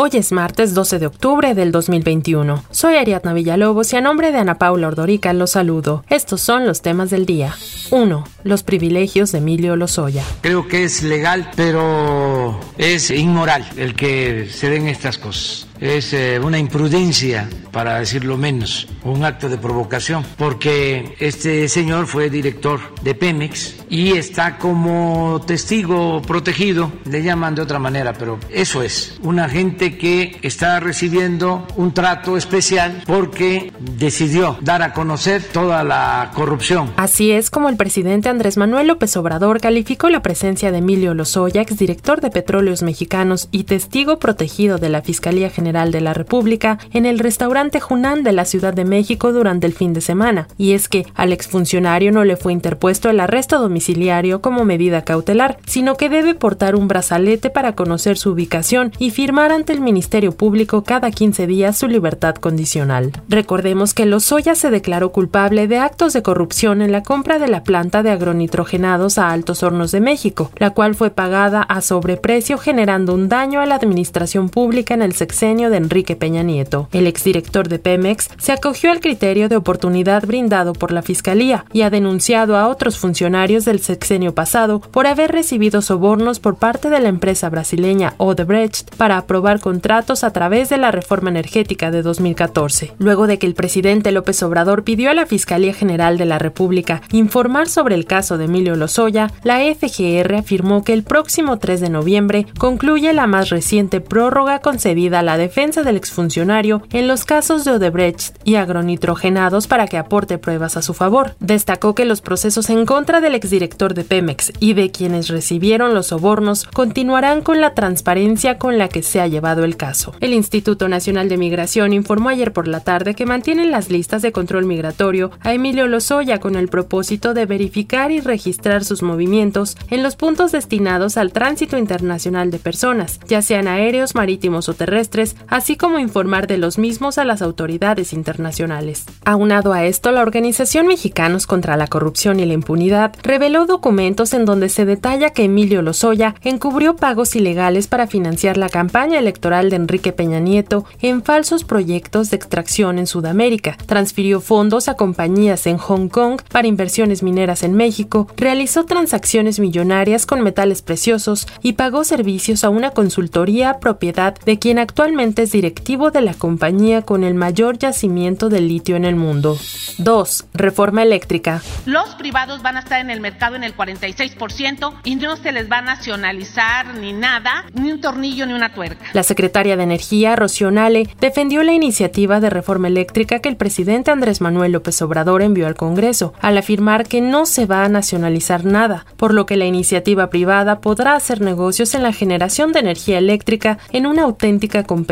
Hoy es martes 12 de octubre del 2021. Soy Ariadna Villalobos y a nombre de Ana Paula Ordorica los saludo. Estos son los temas del día. 1. Los privilegios de Emilio Lozoya. Creo que es legal, pero es inmoral el que se den estas cosas es eh, una imprudencia, para decirlo menos, un acto de provocación, porque este señor fue director de Pemex y está como testigo protegido, le llaman de otra manera, pero eso es, una gente que está recibiendo un trato especial porque decidió dar a conocer toda la corrupción. Así es como el presidente Andrés Manuel López Obrador calificó la presencia de Emilio Lozoya, exdirector de Petróleos Mexicanos y testigo protegido de la Fiscalía General de la República en el restaurante Junán de la Ciudad de México durante el fin de semana, y es que al exfuncionario no le fue interpuesto el arresto domiciliario como medida cautelar, sino que debe portar un brazalete para conocer su ubicación y firmar ante el Ministerio Público cada 15 días su libertad condicional. Recordemos que Lozoya se declaró culpable de actos de corrupción en la compra de la planta de agronitrogenados a Altos Hornos de México, la cual fue pagada a sobreprecio generando un daño a la administración pública en el sexenio de Enrique Peña Nieto. El exdirector de Pemex se acogió al criterio de oportunidad brindado por la Fiscalía y ha denunciado a otros funcionarios del sexenio pasado por haber recibido sobornos por parte de la empresa brasileña Odebrecht para aprobar contratos a través de la reforma energética de 2014. Luego de que el presidente López Obrador pidió a la Fiscalía General de la República informar sobre el caso de Emilio Lozoya, la FGR afirmó que el próximo 3 de noviembre concluye la más reciente prórroga concedida a la defensa del exfuncionario en los casos de Odebrecht y agronitrogenados para que aporte pruebas a su favor. Destacó que los procesos en contra del exdirector de Pemex y de quienes recibieron los sobornos continuarán con la transparencia con la que se ha llevado el caso. El Instituto Nacional de Migración informó ayer por la tarde que mantienen las listas de control migratorio a Emilio Lozoya con el propósito de verificar y registrar sus movimientos en los puntos destinados al tránsito internacional de personas, ya sean aéreos, marítimos o terrestres, así como informar de los mismos a las autoridades internacionales. Aunado a esto, la Organización Mexicanos contra la Corrupción y la Impunidad reveló documentos en donde se detalla que Emilio Lozoya encubrió pagos ilegales para financiar la campaña electoral de Enrique Peña Nieto en falsos proyectos de extracción en Sudamérica, transfirió fondos a compañías en Hong Kong para inversiones mineras en México, realizó transacciones millonarias con metales preciosos y pagó servicios a una consultoría propiedad de quien actualmente es directivo de la compañía con el mayor yacimiento de litio en el mundo. 2. Reforma eléctrica. Los privados van a estar en el mercado en el 46% y no se les va a nacionalizar ni nada, ni un tornillo ni una tuerca. La secretaria de Energía, Rocío Nale, defendió la iniciativa de reforma eléctrica que el presidente Andrés Manuel López Obrador envió al Congreso, al afirmar que no se va a nacionalizar nada, por lo que la iniciativa privada podrá hacer negocios en la generación de energía eléctrica en una auténtica competencia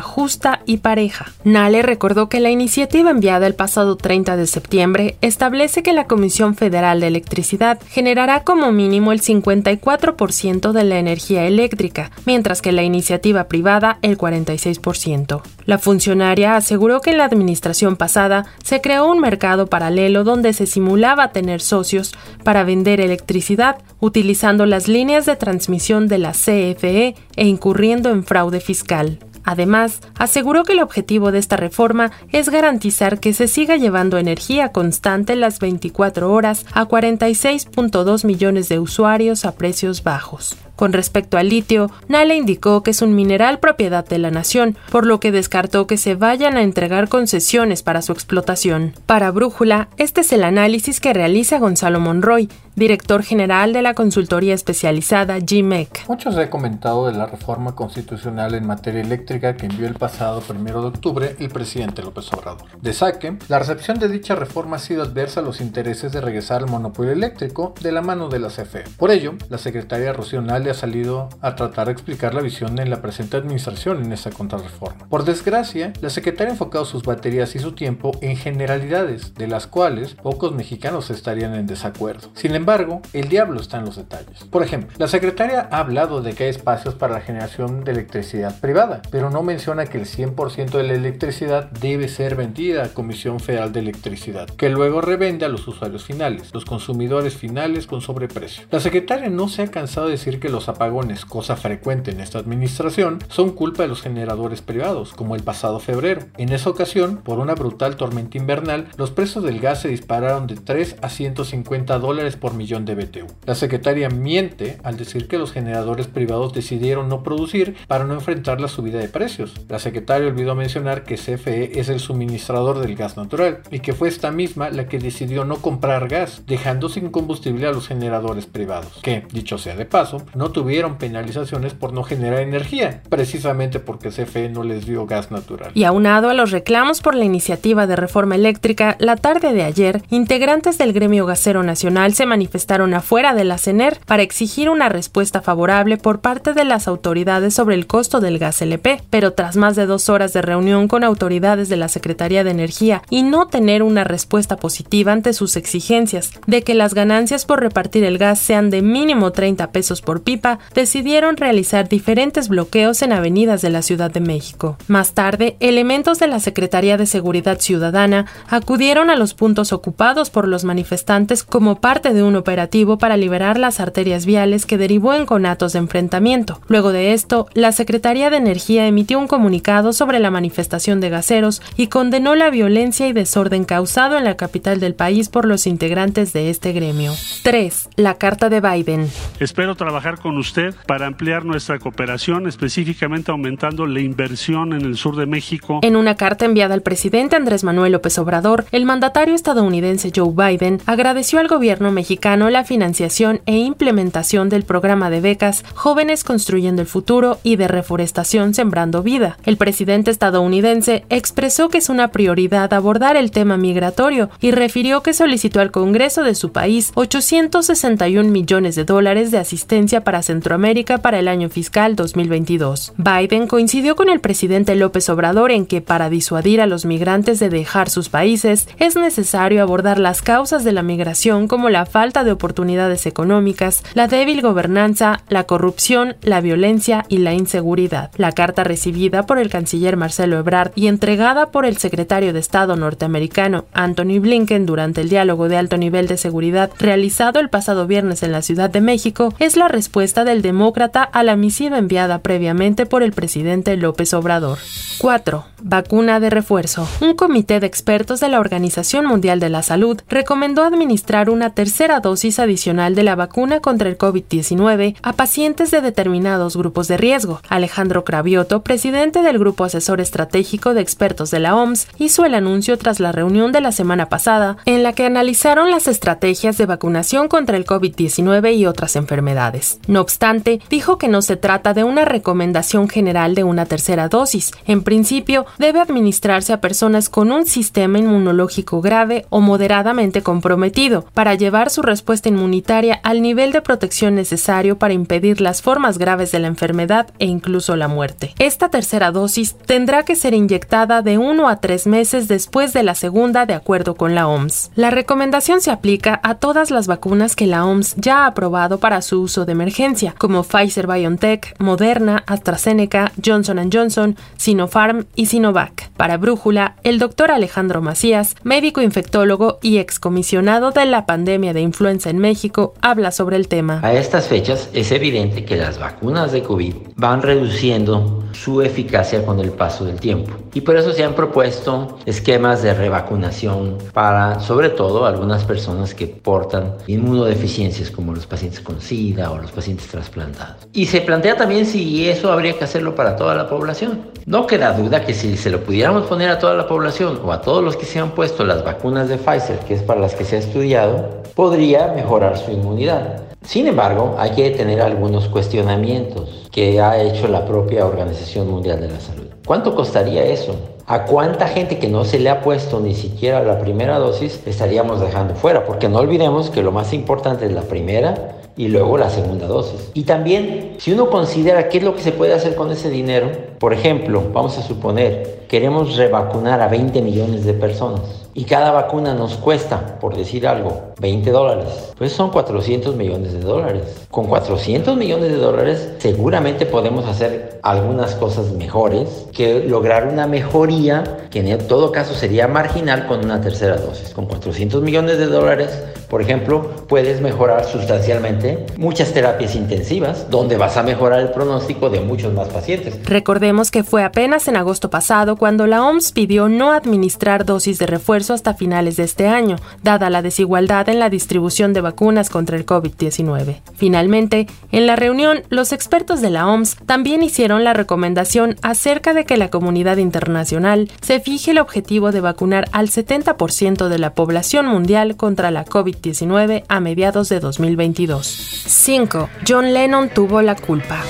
justa y pareja. Nale recordó que la iniciativa enviada el pasado 30 de septiembre establece que la Comisión Federal de Electricidad generará como mínimo el 54% de la energía eléctrica, mientras que la iniciativa privada el 46%. La funcionaria aseguró que en la administración pasada se creó un mercado paralelo donde se simulaba tener socios para vender electricidad utilizando las líneas de transmisión de la CFE e incurriendo en fraude fiscal. Además, aseguró que el objetivo de esta reforma es garantizar que se siga llevando energía constante las 24 horas a 46.2 millones de usuarios a precios bajos. Con respecto al litio, Nale indicó que es un mineral propiedad de la nación, por lo que descartó que se vayan a entregar concesiones para su explotación. Para Brújula, este es el análisis que realiza Gonzalo Monroy, director general de la consultoría especializada GMEC. Muchos he comentado de la reforma constitucional en materia eléctrica que envió el pasado 1 de octubre el presidente López Obrador. De saque, la recepción de dicha reforma ha sido adversa a los intereses de regresar al monopolio eléctrico de la mano de la CFE. Por ello, la secretaria Rocío ha salido a tratar de explicar la visión en la presente administración en esta contrarreforma. Por desgracia, la secretaria ha enfocado sus baterías y su tiempo en generalidades, de las cuales pocos mexicanos estarían en desacuerdo. Sin embargo, embargo, el diablo está en los detalles. Por ejemplo, la secretaria ha hablado de que hay espacios para la generación de electricidad privada, pero no menciona que el 100% de la electricidad debe ser vendida a Comisión Federal de Electricidad, que luego revende a los usuarios finales, los consumidores finales con sobreprecio. La secretaria no se ha cansado de decir que los apagones, cosa frecuente en esta administración, son culpa de los generadores privados, como el pasado febrero. En esa ocasión, por una brutal tormenta invernal, los precios del gas se dispararon de 3 a 150 dólares por millón de BTU. La secretaria miente al decir que los generadores privados decidieron no producir para no enfrentar la subida de precios. La secretaria olvidó mencionar que CFE es el suministrador del gas natural y que fue esta misma la que decidió no comprar gas, dejando sin combustible a los generadores privados, que, dicho sea de paso, no tuvieron penalizaciones por no generar energía, precisamente porque CFE no les dio gas natural. Y aunado a los reclamos por la iniciativa de reforma eléctrica, la tarde de ayer, integrantes del gremio gasero nacional se manifestaron afuera de la CENER para exigir una respuesta favorable por parte de las autoridades sobre el costo del gas LP, pero tras más de dos horas de reunión con autoridades de la Secretaría de Energía y no tener una respuesta positiva ante sus exigencias de que las ganancias por repartir el gas sean de mínimo 30 pesos por pipa, decidieron realizar diferentes bloqueos en avenidas de la Ciudad de México. Más tarde, elementos de la Secretaría de Seguridad Ciudadana acudieron a los puntos ocupados por los manifestantes como parte de un operativo para liberar las arterias viales que derivó en conatos de enfrentamiento. Luego de esto, la Secretaría de Energía emitió un comunicado sobre la manifestación de gaseros y condenó la violencia y desorden causado en la capital del país por los integrantes de este gremio. 3. La carta de Biden. Espero trabajar con usted para ampliar nuestra cooperación, específicamente aumentando la inversión en el sur de México. En una carta enviada al presidente Andrés Manuel López Obrador, el mandatario estadounidense Joe Biden agradeció al gobierno mexicano la financiación e implementación del programa de becas Jóvenes Construyendo el Futuro y de reforestación Sembrando Vida. El presidente estadounidense expresó que es una prioridad abordar el tema migratorio y refirió que solicitó al Congreso de su país 861 millones de dólares de asistencia para Centroamérica para el año fiscal 2022. Biden coincidió con el presidente López Obrador en que para disuadir a los migrantes de dejar sus países es necesario abordar las causas de la migración como la falta de oportunidades económicas, la débil gobernanza, la corrupción, la violencia y la inseguridad. La carta recibida por el canciller Marcelo Ebrard y entregada por el secretario de Estado norteamericano Anthony Blinken durante el diálogo de alto nivel de seguridad realizado el pasado viernes en la Ciudad de México es la respuesta del demócrata a la misiva enviada previamente por el presidente López Obrador. 4. Vacuna de refuerzo. Un comité de expertos de la Organización Mundial de la Salud recomendó administrar una tercera dosis adicional de la vacuna contra el COVID-19 a pacientes de determinados grupos de riesgo. Alejandro Cravioto, presidente del Grupo Asesor Estratégico de Expertos de la OMS, hizo el anuncio tras la reunión de la semana pasada en la que analizaron las estrategias de vacunación contra el COVID-19 y otras enfermedades. No obstante, dijo que no se trata de una recomendación general de una tercera dosis. En principio, debe administrarse a personas con un sistema inmunológico grave o moderadamente comprometido para llevar su respuesta inmunitaria al nivel de protección necesario para impedir las formas graves de la enfermedad e incluso la muerte. Esta tercera dosis tendrá que ser inyectada de uno a tres meses después de la segunda de acuerdo con la OMS. La recomendación se aplica a todas las vacunas que la OMS ya ha aprobado para su uso de emergencia, como Pfizer BioNTech, Moderna, AstraZeneca, Johnson Johnson, Sinopharm y Sinovac. Para Brújula, el doctor Alejandro Macías, médico infectólogo y excomisionado de la pandemia de influenza en México, habla sobre el tema. A estas fechas es evidente que las vacunas de COVID van reduciendo su eficacia con el paso del tiempo y por eso se han propuesto esquemas de revacunación para sobre todo algunas personas que portan inmunodeficiencias como los pacientes con SIDA o los pacientes trasplantados. Y se plantea también si eso habría que hacerlo para toda la población. No queda duda que si se lo pudiéramos poner a toda la población o a todos los que se han puesto las vacunas de Pfizer, que es para las que se ha estudiado, podría mejorar su inmunidad. Sin embargo, hay que tener algunos cuestionamientos que ha hecho la propia Organización Mundial de la Salud. ¿Cuánto costaría eso? ¿A cuánta gente que no se le ha puesto ni siquiera la primera dosis estaríamos dejando fuera? Porque no olvidemos que lo más importante es la primera y luego la segunda dosis. Y también, si uno considera qué es lo que se puede hacer con ese dinero, por ejemplo, vamos a suponer, queremos revacunar a 20 millones de personas. Y cada vacuna nos cuesta, por decir algo, 20 dólares, pues son 400 millones de dólares. Con 400 millones de dólares seguramente podemos hacer algunas cosas mejores que lograr una mejoría que en todo caso sería marginal con una tercera dosis. Con 400 millones de dólares, por ejemplo, puedes mejorar sustancialmente muchas terapias intensivas, donde vas a mejorar el pronóstico de muchos más pacientes. Recordemos que fue apenas en agosto pasado cuando la OMS pidió no administrar dosis de refuerzo hasta finales de este año, dada la desigualdad en la distribución de vacunas contra el COVID-19. Finalmente, en la reunión, los expertos de la OMS también hicieron la recomendación acerca de que la comunidad internacional se fije el objetivo de vacunar al 70% de la población mundial contra la COVID-19 a mediados de 2022. 5. John Lennon tuvo la culpa.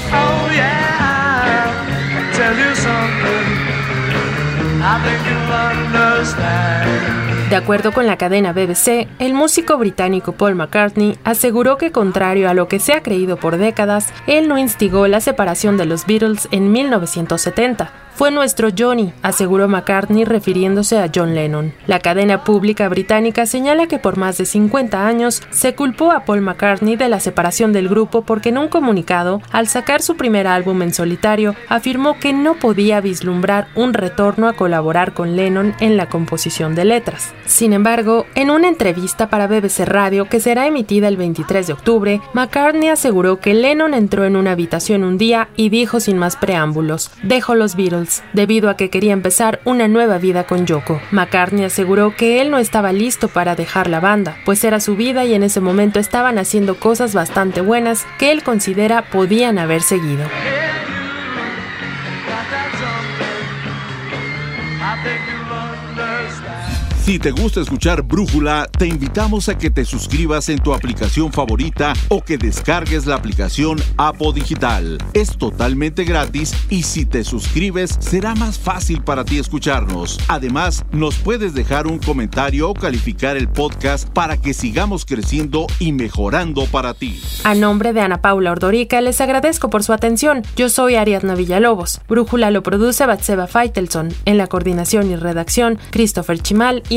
De acuerdo con la cadena BBC, el músico británico Paul McCartney aseguró que contrario a lo que se ha creído por décadas, él no instigó la separación de los Beatles en 1970 fue nuestro Johnny, aseguró McCartney refiriéndose a John Lennon. La cadena pública británica señala que por más de 50 años se culpó a Paul McCartney de la separación del grupo porque en un comunicado, al sacar su primer álbum en solitario, afirmó que no podía vislumbrar un retorno a colaborar con Lennon en la composición de letras. Sin embargo, en una entrevista para BBC Radio que será emitida el 23 de octubre, McCartney aseguró que Lennon entró en una habitación un día y dijo sin más preámbulos, dejo los Beatles debido a que quería empezar una nueva vida con Yoko. McCartney aseguró que él no estaba listo para dejar la banda, pues era su vida y en ese momento estaban haciendo cosas bastante buenas que él considera podían haber seguido. Si te gusta escuchar Brújula, te invitamos a que te suscribas en tu aplicación favorita o que descargues la aplicación Apo Digital. Es totalmente gratis y si te suscribes será más fácil para ti escucharnos. Además, nos puedes dejar un comentario o calificar el podcast para que sigamos creciendo y mejorando para ti. A nombre de Ana Paula Ordorica, les agradezco por su atención. Yo soy Ariadna Villalobos. Brújula lo produce Batseba Feitelson. En la coordinación y redacción, Christopher Chimal